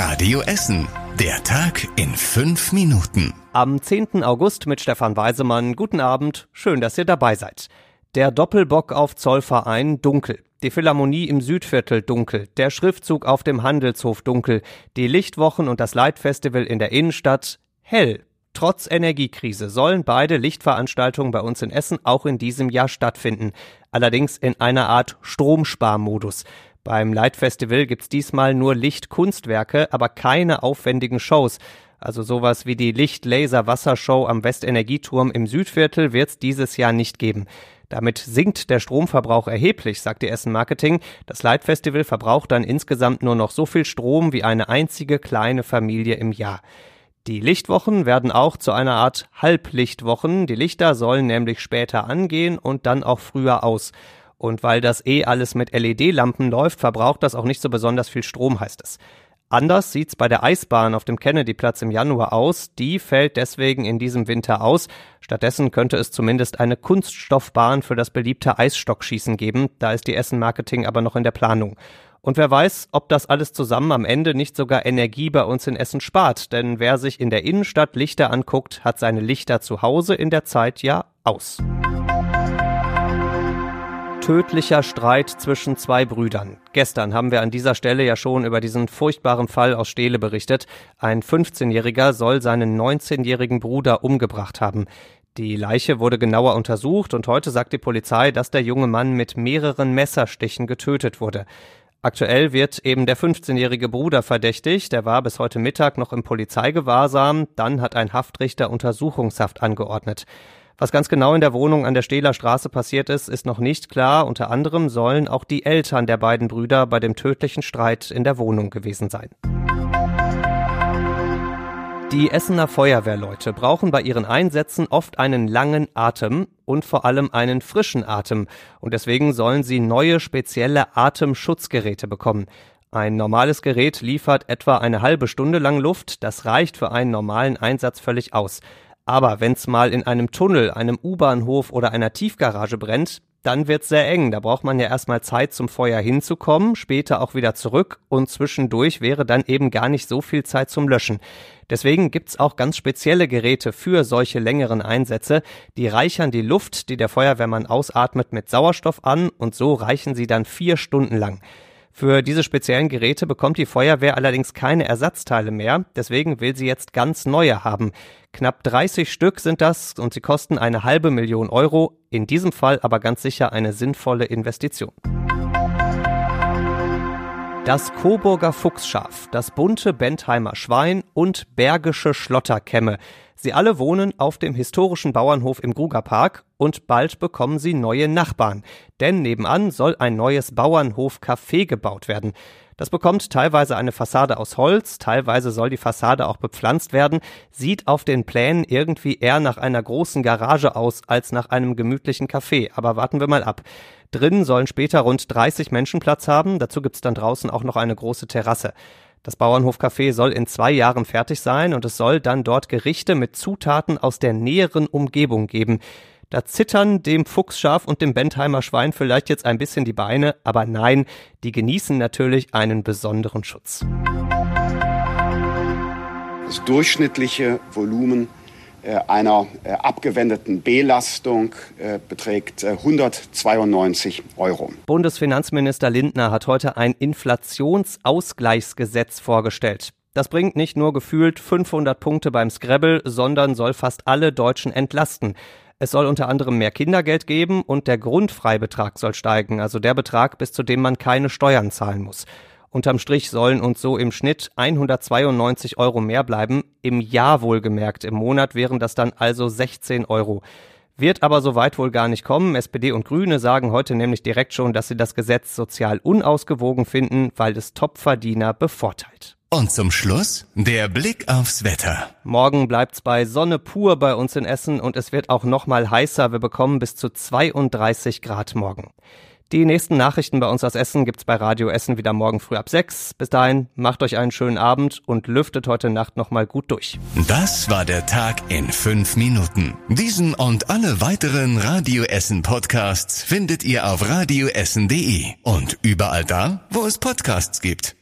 Radio Essen. Der Tag in fünf Minuten. Am 10. August mit Stefan Weisemann. Guten Abend. Schön, dass ihr dabei seid. Der Doppelbock auf Zollverein dunkel. Die Philharmonie im Südviertel dunkel. Der Schriftzug auf dem Handelshof dunkel. Die Lichtwochen und das Leitfestival in der Innenstadt hell. Trotz Energiekrise sollen beide Lichtveranstaltungen bei uns in Essen auch in diesem Jahr stattfinden. Allerdings in einer Art Stromsparmodus. Beim Light Festival gibt's diesmal nur Lichtkunstwerke, aber keine aufwendigen Shows. Also sowas wie die Licht-Laser-Wassershow am Westenergieturm im Südviertel wird's dieses Jahr nicht geben. Damit sinkt der Stromverbrauch erheblich, sagt die Essen Marketing. Das Light Festival verbraucht dann insgesamt nur noch so viel Strom wie eine einzige kleine Familie im Jahr. Die Lichtwochen werden auch zu einer Art Halblichtwochen. Die Lichter sollen nämlich später angehen und dann auch früher aus. Und weil das eh alles mit LED-Lampen läuft, verbraucht das auch nicht so besonders viel Strom, heißt es. Anders sieht's bei der Eisbahn auf dem Kennedyplatz im Januar aus. Die fällt deswegen in diesem Winter aus. Stattdessen könnte es zumindest eine Kunststoffbahn für das beliebte Eisstockschießen geben. Da ist die Essen Marketing aber noch in der Planung. Und wer weiß, ob das alles zusammen am Ende nicht sogar Energie bei uns in Essen spart. Denn wer sich in der Innenstadt Lichter anguckt, hat seine Lichter zu Hause in der Zeit ja aus tödlicher Streit zwischen zwei Brüdern. Gestern haben wir an dieser Stelle ja schon über diesen furchtbaren Fall aus Steele berichtet. Ein 15-Jähriger soll seinen 19-jährigen Bruder umgebracht haben. Die Leiche wurde genauer untersucht und heute sagt die Polizei, dass der junge Mann mit mehreren Messerstichen getötet wurde. Aktuell wird eben der 15-jährige Bruder verdächtigt. Der war bis heute Mittag noch im Polizeigewahrsam. Dann hat ein Haftrichter Untersuchungshaft angeordnet. Was ganz genau in der Wohnung an der Stehler Straße passiert ist, ist noch nicht klar. Unter anderem sollen auch die Eltern der beiden Brüder bei dem tödlichen Streit in der Wohnung gewesen sein. Die Essener Feuerwehrleute brauchen bei ihren Einsätzen oft einen langen Atem und vor allem einen frischen Atem. Und deswegen sollen sie neue spezielle Atemschutzgeräte bekommen. Ein normales Gerät liefert etwa eine halbe Stunde lang Luft. Das reicht für einen normalen Einsatz völlig aus. Aber wenn's mal in einem Tunnel, einem U-Bahnhof oder einer Tiefgarage brennt, dann wird's sehr eng. Da braucht man ja erstmal Zeit zum Feuer hinzukommen, später auch wieder zurück und zwischendurch wäre dann eben gar nicht so viel Zeit zum Löschen. Deswegen gibt's auch ganz spezielle Geräte für solche längeren Einsätze. Die reichern die Luft, die der Feuerwehrmann ausatmet, mit Sauerstoff an und so reichen sie dann vier Stunden lang. Für diese speziellen Geräte bekommt die Feuerwehr allerdings keine Ersatzteile mehr, deswegen will sie jetzt ganz neue haben. Knapp 30 Stück sind das und sie kosten eine halbe Million Euro, in diesem Fall aber ganz sicher eine sinnvolle Investition. Das Coburger Fuchsschaf, das bunte Bentheimer Schwein und bergische Schlotterkämme. Sie alle wohnen auf dem historischen Bauernhof im Grugerpark und bald bekommen sie neue Nachbarn. Denn nebenan soll ein neues Bauernhof-Café gebaut werden. Das bekommt teilweise eine Fassade aus Holz, teilweise soll die Fassade auch bepflanzt werden, sieht auf den Plänen irgendwie eher nach einer großen Garage aus als nach einem gemütlichen Café. Aber warten wir mal ab. Drinnen sollen später rund 30 Menschen Platz haben. Dazu gibt's dann draußen auch noch eine große Terrasse. Das Bauernhofcafé soll in zwei Jahren fertig sein und es soll dann dort Gerichte mit Zutaten aus der näheren Umgebung geben. Da zittern dem Fuchsschaf und dem Bentheimer Schwein vielleicht jetzt ein bisschen die Beine, aber nein, die genießen natürlich einen besonderen Schutz. Das durchschnittliche Volumen einer äh, abgewendeten Belastung äh, beträgt 192 Euro. Bundesfinanzminister Lindner hat heute ein Inflationsausgleichsgesetz vorgestellt. Das bringt nicht nur gefühlt 500 Punkte beim Scrabble, sondern soll fast alle Deutschen entlasten. Es soll unter anderem mehr Kindergeld geben und der Grundfreibetrag soll steigen, also der Betrag, bis zu dem man keine Steuern zahlen muss. Unterm Strich sollen uns so im Schnitt 192 Euro mehr bleiben, im Jahr wohlgemerkt. Im Monat wären das dann also 16 Euro. Wird aber so weit wohl gar nicht kommen. SPD und Grüne sagen heute nämlich direkt schon, dass sie das Gesetz sozial unausgewogen finden, weil es Topverdiener bevorteilt. Und zum Schluss der Blick aufs Wetter. Morgen bleibt's bei Sonne pur bei uns in Essen und es wird auch noch mal heißer. Wir bekommen bis zu 32 Grad morgen. Die nächsten Nachrichten bei uns aus Essen gibt's bei Radio Essen wieder morgen früh ab sechs. Bis dahin, macht euch einen schönen Abend und lüftet heute Nacht nochmal gut durch. Das war der Tag in fünf Minuten. Diesen und alle weiteren Radio Essen Podcasts findet ihr auf radioessen.de und überall da, wo es Podcasts gibt.